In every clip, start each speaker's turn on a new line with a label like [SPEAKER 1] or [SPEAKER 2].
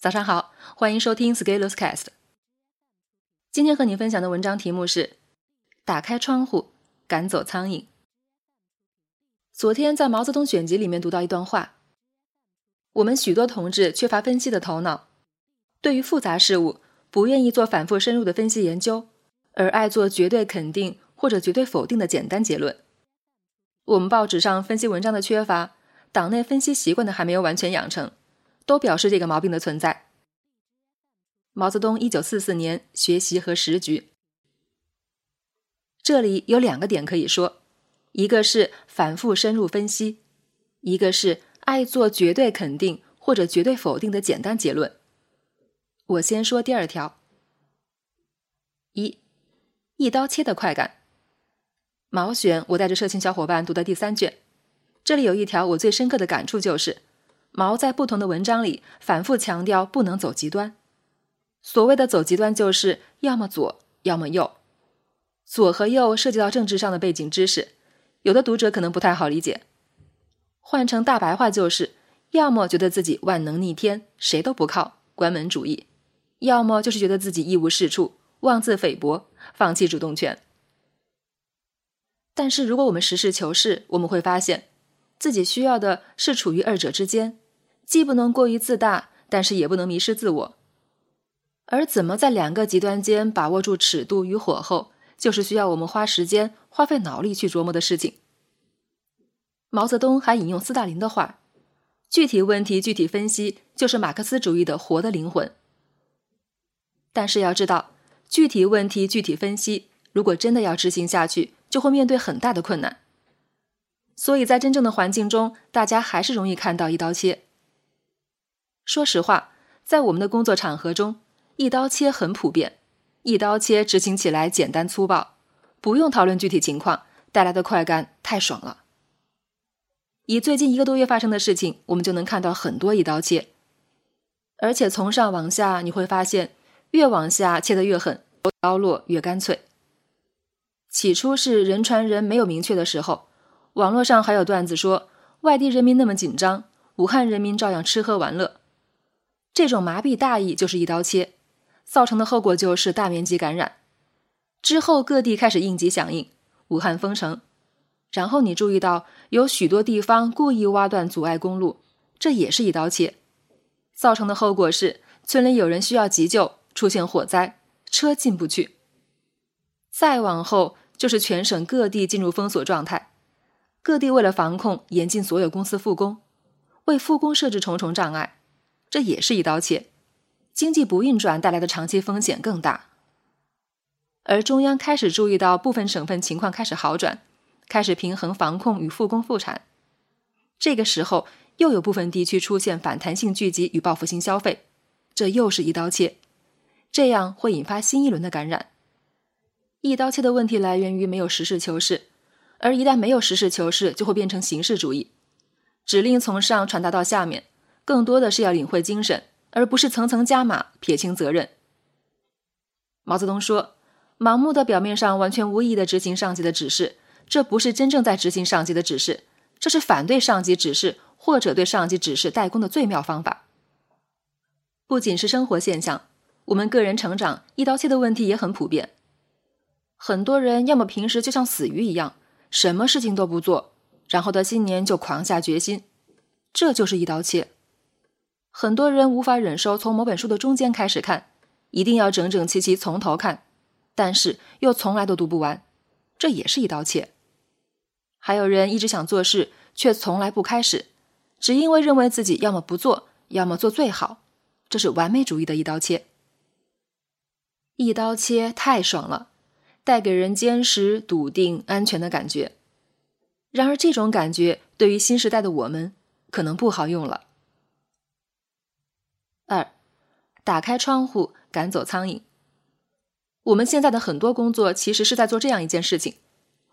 [SPEAKER 1] 早上好，欢迎收听 Scaleus Cast。今天和你分享的文章题目是“打开窗户，赶走苍蝇”。昨天在《毛泽东选集》里面读到一段话：我们许多同志缺乏分析的头脑，对于复杂事物不愿意做反复深入的分析研究，而爱做绝对肯定或者绝对否定的简单结论。我们报纸上分析文章的缺乏，党内分析习惯的还没有完全养成。都表示这个毛病的存在。毛泽东一九四四年学习和时局，这里有两个点可以说：一个是反复深入分析，一个是爱做绝对肯定或者绝对否定的简单结论。我先说第二条：一，一刀切的快感。毛选我带着社群小伙伴读的第三卷，这里有一条我最深刻的感触就是。毛在不同的文章里反复强调不能走极端。所谓的走极端，就是要么左，要么右。左和右涉及到政治上的背景知识，有的读者可能不太好理解。换成大白话就是：要么觉得自己万能逆天，谁都不靠，关门主义；要么就是觉得自己一无是处，妄自菲薄，放弃主动权。但是如果我们实事求是，我们会发现，自己需要的是处于二者之间。既不能过于自大，但是也不能迷失自我。而怎么在两个极端间把握住尺度与火候，就是需要我们花时间、花费脑力去琢磨的事情。毛泽东还引用斯大林的话：“具体问题具体分析，就是马克思主义的活的灵魂。”但是要知道，具体问题具体分析，如果真的要执行下去，就会面对很大的困难。所以在真正的环境中，大家还是容易看到一刀切。说实话，在我们的工作场合中，一刀切很普遍。一刀切执行起来简单粗暴，不用讨论具体情况，带来的快感太爽了。以最近一个多月发生的事情，我们就能看到很多一刀切。而且从上往下，你会发现，越往下切得越狠，刀落越干脆。起初是人传人没有明确的时候，网络上还有段子说，外地人民那么紧张，武汉人民照样吃喝玩乐。这种麻痹大意就是一刀切，造成的后果就是大面积感染。之后各地开始应急响应，武汉封城。然后你注意到有许多地方故意挖断阻碍公路，这也是一刀切。造成的后果是村里有人需要急救，出现火灾，车进不去。再往后就是全省各地进入封锁状态，各地为了防控，严禁所有公司复工，为复工设置重重障碍。这也是一刀切，经济不运转带来的长期风险更大。而中央开始注意到部分省份情况开始好转，开始平衡防控与复工复产。这个时候，又有部分地区出现反弹性聚集与报复性消费，这又是一刀切，这样会引发新一轮的感染。一刀切的问题来源于没有实事求是，而一旦没有实事求是，就会变成形式主义，指令从上传达到下面。更多的是要领会精神，而不是层层加码、撇清责任。毛泽东说：“盲目的表面上完全无意的执行上级的指示，这不是真正在执行上级的指示，这是反对上级指示或者对上级指示代工的最妙方法。”不仅是生活现象，我们个人成长一刀切的问题也很普遍。很多人要么平时就像死鱼一样，什么事情都不做，然后到新年就狂下决心，这就是一刀切。很多人无法忍受从某本书的中间开始看，一定要整整齐齐从头看，但是又从来都读不完，这也是一刀切。还有人一直想做事，却从来不开始，只因为认为自己要么不做，要么做最好，这是完美主义的一刀切。一刀切太爽了，带给人坚实、笃定、安全的感觉。然而，这种感觉对于新时代的我们，可能不好用了。二，打开窗户赶走苍蝇。我们现在的很多工作其实是在做这样一件事情：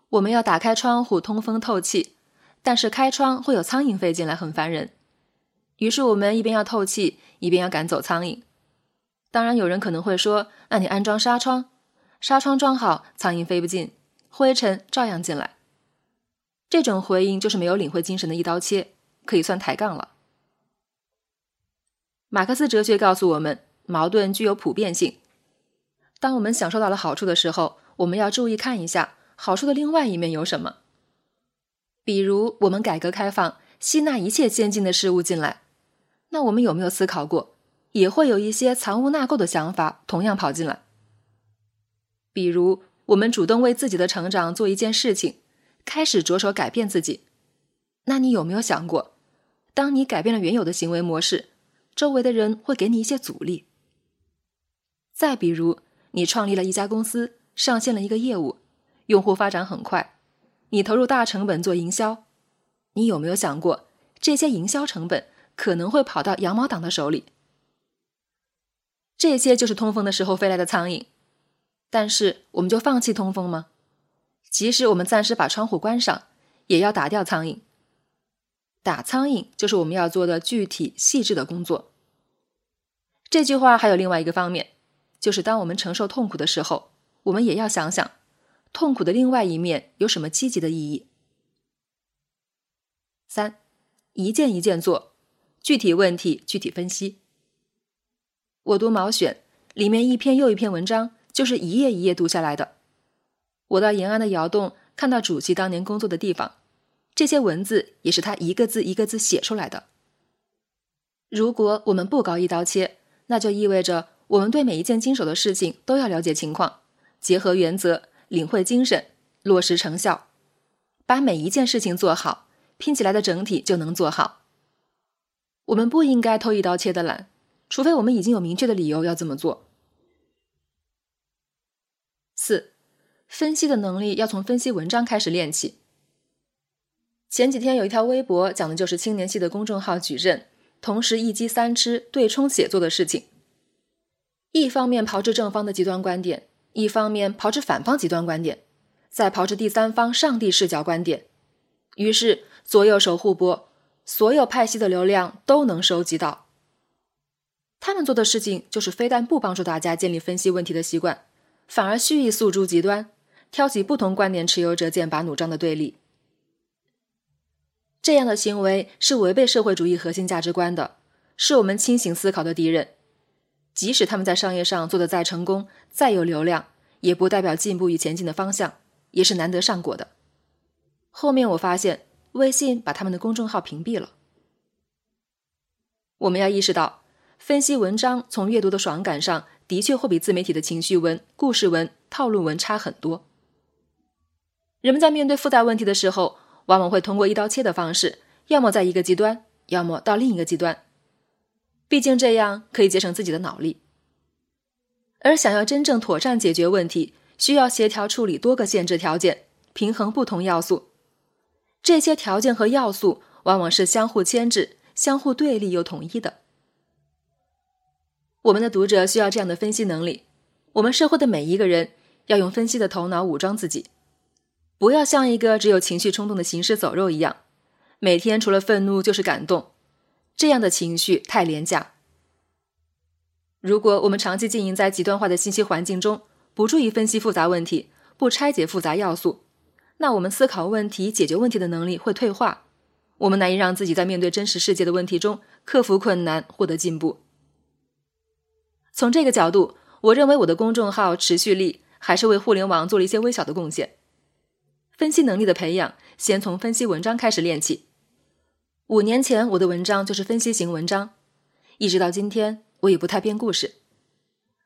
[SPEAKER 1] 我们要打开窗户通风透气，但是开窗会有苍蝇飞进来，很烦人。于是我们一边要透气，一边要赶走苍蝇。当然，有人可能会说：“那你安装纱窗，纱窗装好，苍蝇飞不进，灰尘照样进来。”这种回应就是没有领会精神的一刀切，可以算抬杠了。马克思哲学告诉我们，矛盾具有普遍性。当我们享受到了好处的时候，我们要注意看一下好处的另外一面有什么。比如，我们改革开放，吸纳一切先进的事物进来，那我们有没有思考过，也会有一些藏污纳垢的想法同样跑进来？比如，我们主动为自己的成长做一件事情，开始着手改变自己，那你有没有想过，当你改变了原有的行为模式？周围的人会给你一些阻力。再比如，你创立了一家公司，上线了一个业务，用户发展很快，你投入大成本做营销，你有没有想过，这些营销成本可能会跑到羊毛党的手里？这些就是通风的时候飞来的苍蝇，但是我们就放弃通风吗？即使我们暂时把窗户关上，也要打掉苍蝇。打苍蝇就是我们要做的具体细致的工作。这句话还有另外一个方面，就是当我们承受痛苦的时候，我们也要想想，痛苦的另外一面有什么积极的意义。三，一件一件做，具体问题具体分析。我读毛选，里面一篇又一篇文章，就是一页一页读下来的。我到延安的窑洞，看到主席当年工作的地方。这些文字也是他一个字一个字写出来的。如果我们不搞一刀切，那就意味着我们对每一件经手的事情都要了解情况，结合原则，领会精神，落实成效，把每一件事情做好，拼起来的整体就能做好。我们不应该偷一刀切的懒，除非我们已经有明确的理由要这么做。四，分析的能力要从分析文章开始练起。前几天有一条微博讲的就是青年系的公众号矩阵，同时一机三吃对冲写作的事情。一方面炮制正方的极端观点，一方面炮制反方极端观点，再炮制第三方上帝视角观点，于是左右手互播，所有派系的流量都能收集到。他们做的事情就是非但不帮助大家建立分析问题的习惯，反而蓄意诉诸极端，挑起不同观点持有者剑拔弩张的对立。这样的行为是违背社会主义核心价值观的，是我们清醒思考的敌人。即使他们在商业上做得再成功、再有流量，也不代表进步与前进的方向，也是难得上果的。后面我发现，微信把他们的公众号屏蔽了。我们要意识到，分析文章从阅读的爽感上，的确会比自媒体的情绪文、故事文、套路文差很多。人们在面对复杂问题的时候，往往会通过一刀切的方式，要么在一个极端，要么到另一个极端。毕竟这样可以节省自己的脑力。而想要真正妥善解决问题，需要协调处理多个限制条件，平衡不同要素。这些条件和要素往往是相互牵制、相互对立又统一的。我们的读者需要这样的分析能力。我们社会的每一个人要用分析的头脑武装自己。不要像一个只有情绪冲动的行尸走肉一样，每天除了愤怒就是感动，这样的情绪太廉价。如果我们长期经营在极端化的信息环境中，不注意分析复杂问题，不拆解复杂要素，那我们思考问题、解决问题的能力会退化，我们难以让自己在面对真实世界的问题中克服困难、获得进步。从这个角度，我认为我的公众号持续力还是为互联网做了一些微小的贡献。分析能力的培养，先从分析文章开始练起。五年前，我的文章就是分析型文章，一直到今天，我也不太编故事。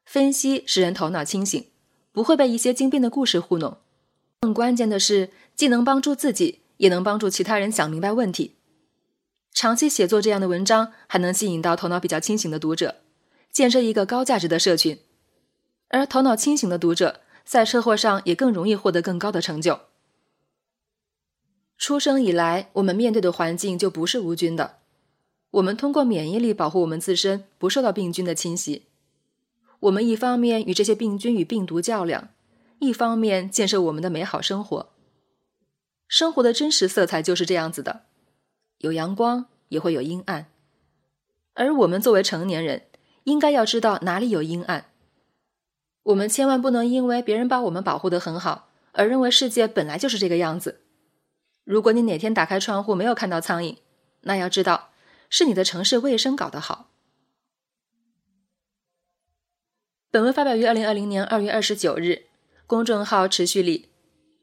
[SPEAKER 1] 分析使人头脑清醒，不会被一些精编的故事糊弄。更关键的是，既能帮助自己，也能帮助其他人想明白问题。长期写作这样的文章，还能吸引到头脑比较清醒的读者，建设一个高价值的社群。而头脑清醒的读者，在车祸上也更容易获得更高的成就。出生以来，我们面对的环境就不是无菌的。我们通过免疫力保护我们自身不受到病菌的侵袭。我们一方面与这些病菌与病毒较量，一方面建设我们的美好生活。生活的真实色彩就是这样子的：有阳光，也会有阴暗。而我们作为成年人，应该要知道哪里有阴暗。我们千万不能因为别人把我们保护得很好，而认为世界本来就是这个样子。如果你哪天打开窗户没有看到苍蝇，那要知道是你的城市卫生搞得好。本文发表于二零二零年二月二十九日，公众号持续力。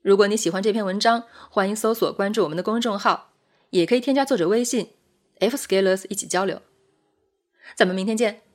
[SPEAKER 1] 如果你喜欢这篇文章，欢迎搜索关注我们的公众号，也可以添加作者微信 f scalers 一起交流。咱们明天见。